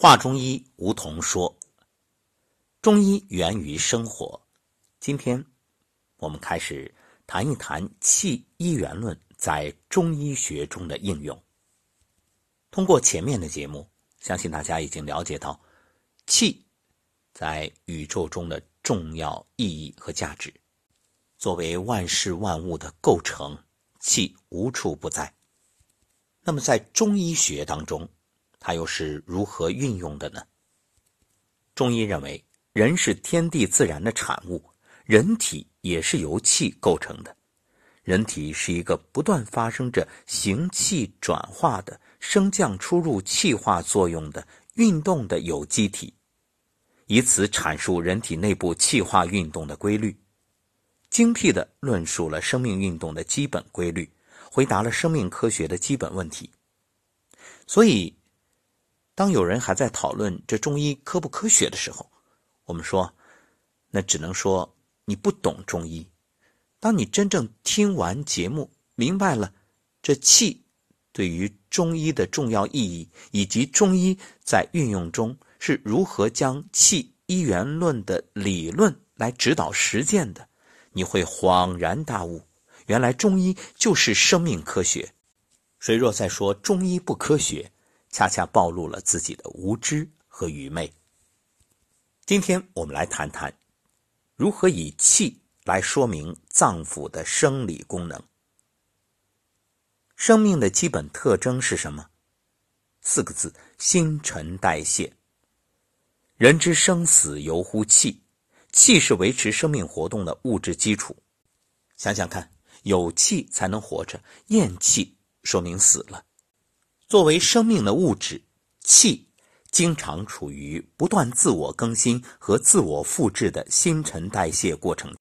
话中医，梧桐说：“中医源于生活。”今天，我们开始谈一谈气一元论在中医学中的应用。通过前面的节目，相信大家已经了解到气在宇宙中的重要意义和价值。作为万事万物的构成，气无处不在。那么，在中医学当中，它又是如何运用的呢？中医认为，人是天地自然的产物，人体也是由气构成的。人体是一个不断发生着行气转化的、升降出入气化作用的运动的有机体，以此阐述人体内部气化运动的规律，精辟地论述了生命运动的基本规律，回答了生命科学的基本问题。所以。当有人还在讨论这中医科不科学的时候，我们说，那只能说你不懂中医。当你真正听完节目，明白了这气对于中医的重要意义，以及中医在运用中是如何将气一元论的理论来指导实践的，你会恍然大悟，原来中医就是生命科学。谁若再说中医不科学，恰恰暴露了自己的无知和愚昧。今天我们来谈谈，如何以气来说明脏腑的生理功能。生命的基本特征是什么？四个字：新陈代谢。人之生死由乎气，气是维持生命活动的物质基础。想想看，有气才能活着，咽气说明死了。作为生命的物质，气经常处于不断自我更新和自我复制的新陈代谢过程。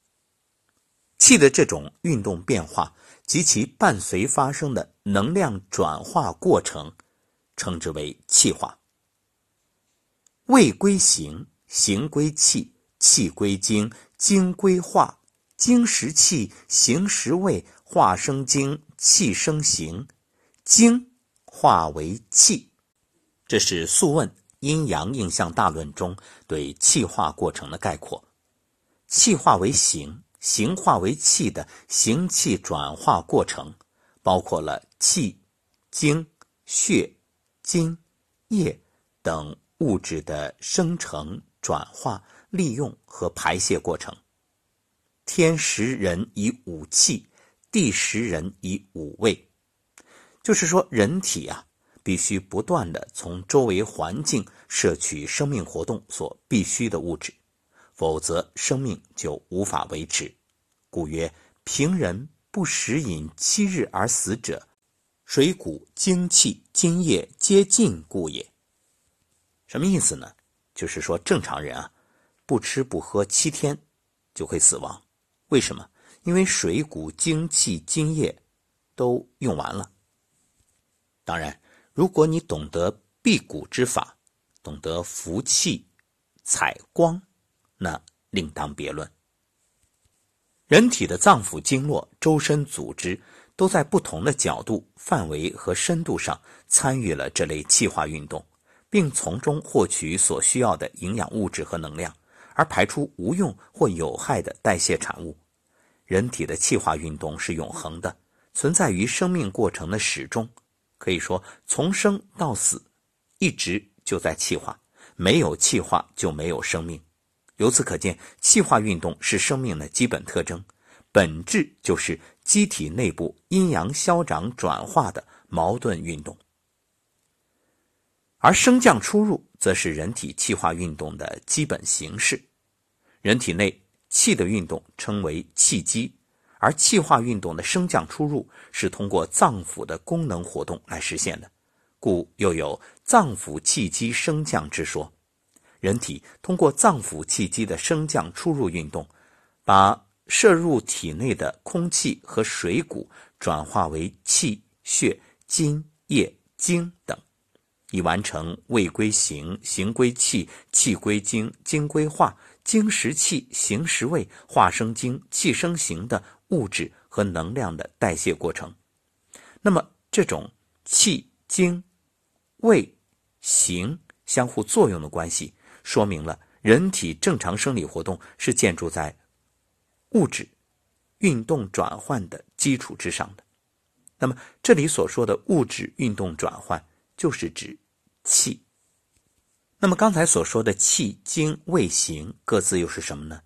气的这种运动变化及其伴随发生的能量转化过程，称之为气化。胃归形，形归气，气归精，精归化，精实气，形实胃，化生精，气生形，精。化为气，这是《素问·阴阳应象大论》中对气化过程的概括。气化为形，形化为气的形气转化过程，包括了气、精、血、津、液等物质的生成、转化、利用和排泄过程。天时人以五气，地时人以五味。就是说，人体啊，必须不断的从周围环境摄取生命活动所必需的物质，否则生命就无法维持。故曰：“平人不食饮七日而死者，水谷精气津液皆尽故也。”什么意思呢？就是说，正常人啊，不吃不喝七天就会死亡。为什么？因为水谷精气津液都用完了。当然，如果你懂得辟谷之法，懂得服气、采光，那另当别论。人体的脏腑经络、周身组织都在不同的角度、范围和深度上参与了这类气化运动，并从中获取所需要的营养物质和能量，而排出无用或有害的代谢产物。人体的气化运动是永恒的，存在于生命过程的始终。可以说，从生到死，一直就在气化。没有气化，就没有生命。由此可见，气化运动是生命的基本特征，本质就是机体内部阴阳消长转化的矛盾运动。而升降出入，则是人体气化运动的基本形式。人体内气的运动称为气机。而气化运动的升降出入是通过脏腑的功能活动来实现的，故又有脏腑气机升降之说。人体通过脏腑气机的升降出入运动，把摄入体内的空气和水谷转化为气、血、津、液、精等，以完成胃归形、形归气、气归精、精归化、精实气、形实胃、化生精、气生形的。物质和能量的代谢过程，那么这种气、精、味、形、相互作用的关系，说明了人体正常生理活动是建筑在物质运动转换的基础之上的。那么，这里所说的物质运动转换，就是指气。那么，刚才所说的气、精、味、形各自又是什么呢？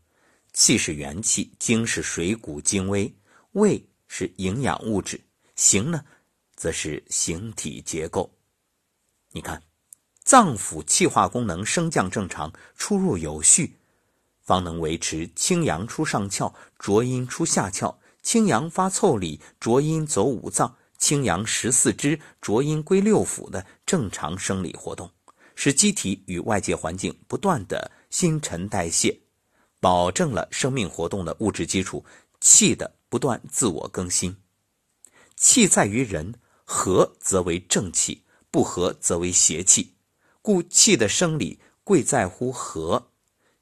气是元气，精是水谷精微，味是营养物质，形呢，则是形体结构。你看，脏腑气化功能升降正常，出入有序，方能维持清阳出上窍，浊阴出下窍。清阳发腠理，浊阴走五脏；清阳十四肢，浊阴归六腑的正常生理活动，使机体与外界环境不断的新陈代谢，保证了生命活动的物质基础。气的不断自我更新，气在于人，和则为正气，不和则为邪气。故气的生理贵在乎和，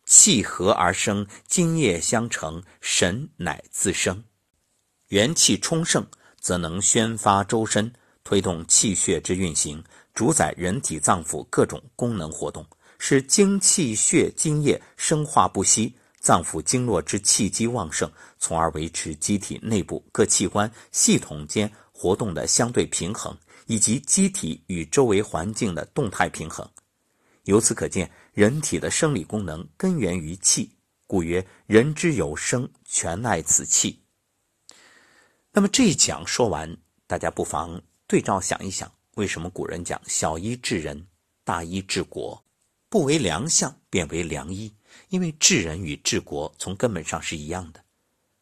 气和而生，津液相成，神乃自生。元气充盛，则能宣发周身，推动气血之运行，主宰人体脏腑各种功能活动，使精气血津液生化不息，脏腑经络之气机旺盛，从而维持机体内部各器官系统间活动的相对平衡，以及机体与周围环境的动态平衡。由此可见，人体的生理功能根源于气，故曰：“人之有生，全赖此气。”那么这一讲说完，大家不妨对照想一想，为什么古人讲“小医治人，大医治国”，不为良相，便为良医？因为治人与治国从根本上是一样的，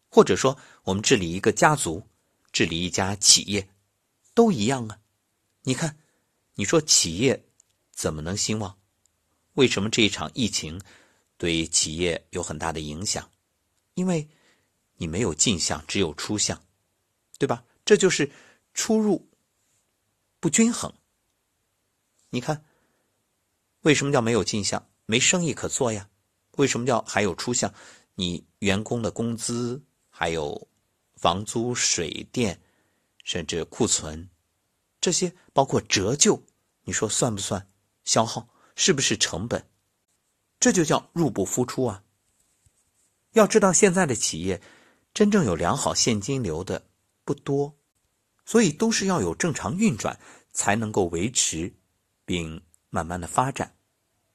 或者说，我们治理一个家族，治理一家企业，都一样啊。你看，你说企业怎么能兴旺？为什么这一场疫情对企业有很大的影响？因为你没有进项，只有出项。对吧？这就是出入不均衡。你看，为什么叫没有进项？没生意可做呀。为什么叫还有出项？你员工的工资，还有房租、水电，甚至库存，这些包括折旧，你说算不算消耗？是不是成本？这就叫入不敷出啊。要知道，现在的企业真正有良好现金流的。不多，所以都是要有正常运转才能够维持，并慢慢的发展。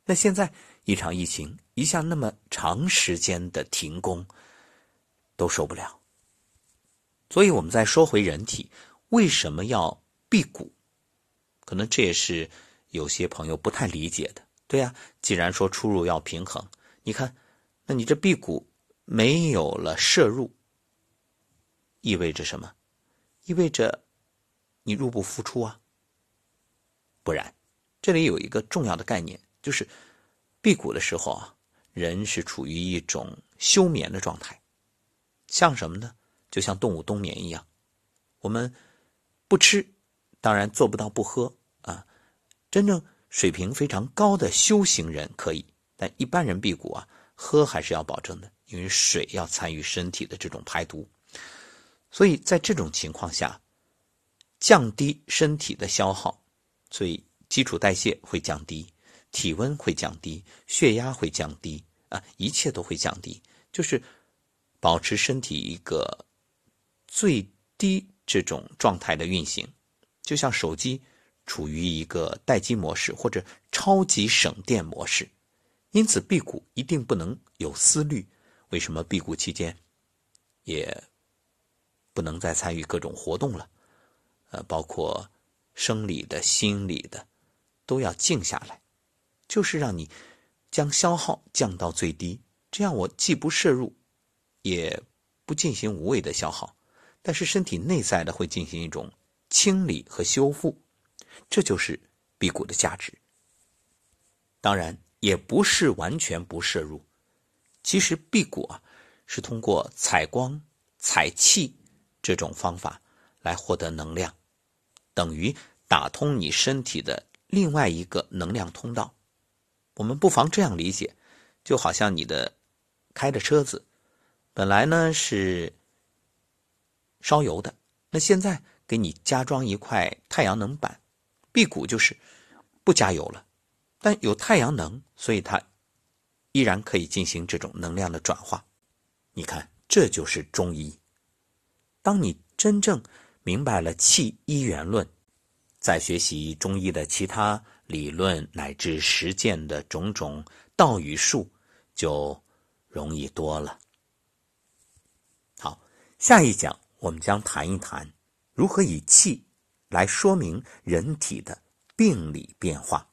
那现在一场疫情一下那么长时间的停工，都受不了。所以我们再说回人体，为什么要辟谷？可能这也是有些朋友不太理解的。对呀，既然说出入要平衡，你看，那你这辟谷没有了摄入，意味着什么？意味着你入不敷出啊，不然，这里有一个重要的概念，就是辟谷的时候啊，人是处于一种休眠的状态，像什么呢？就像动物冬眠一样。我们不吃，当然做不到不喝啊。真正水平非常高的修行人可以，但一般人辟谷啊，喝还是要保证的，因为水要参与身体的这种排毒。所以在这种情况下，降低身体的消耗，所以基础代谢会降低，体温会降低，血压会降低，啊，一切都会降低，就是保持身体一个最低这种状态的运行，就像手机处于一个待机模式或者超级省电模式。因此，辟谷一定不能有思虑。为什么辟谷期间也？不能再参与各种活动了，呃，包括生理的、心理的，都要静下来，就是让你将消耗降到最低。这样我既不摄入，也不进行无谓的消耗，但是身体内在的会进行一种清理和修复，这就是辟谷的价值。当然，也不是完全不摄入，其实辟谷啊，是通过采光、采气。这种方法来获得能量，等于打通你身体的另外一个能量通道。我们不妨这样理解，就好像你的开的车子本来呢是烧油的，那现在给你加装一块太阳能板，辟谷就是不加油了，但有太阳能，所以它依然可以进行这种能量的转化。你看，这就是中医。当你真正明白了气一元论，在学习中医的其他理论乃至实践的种种道与术，就容易多了。好，下一讲我们将谈一谈如何以气来说明人体的病理变化。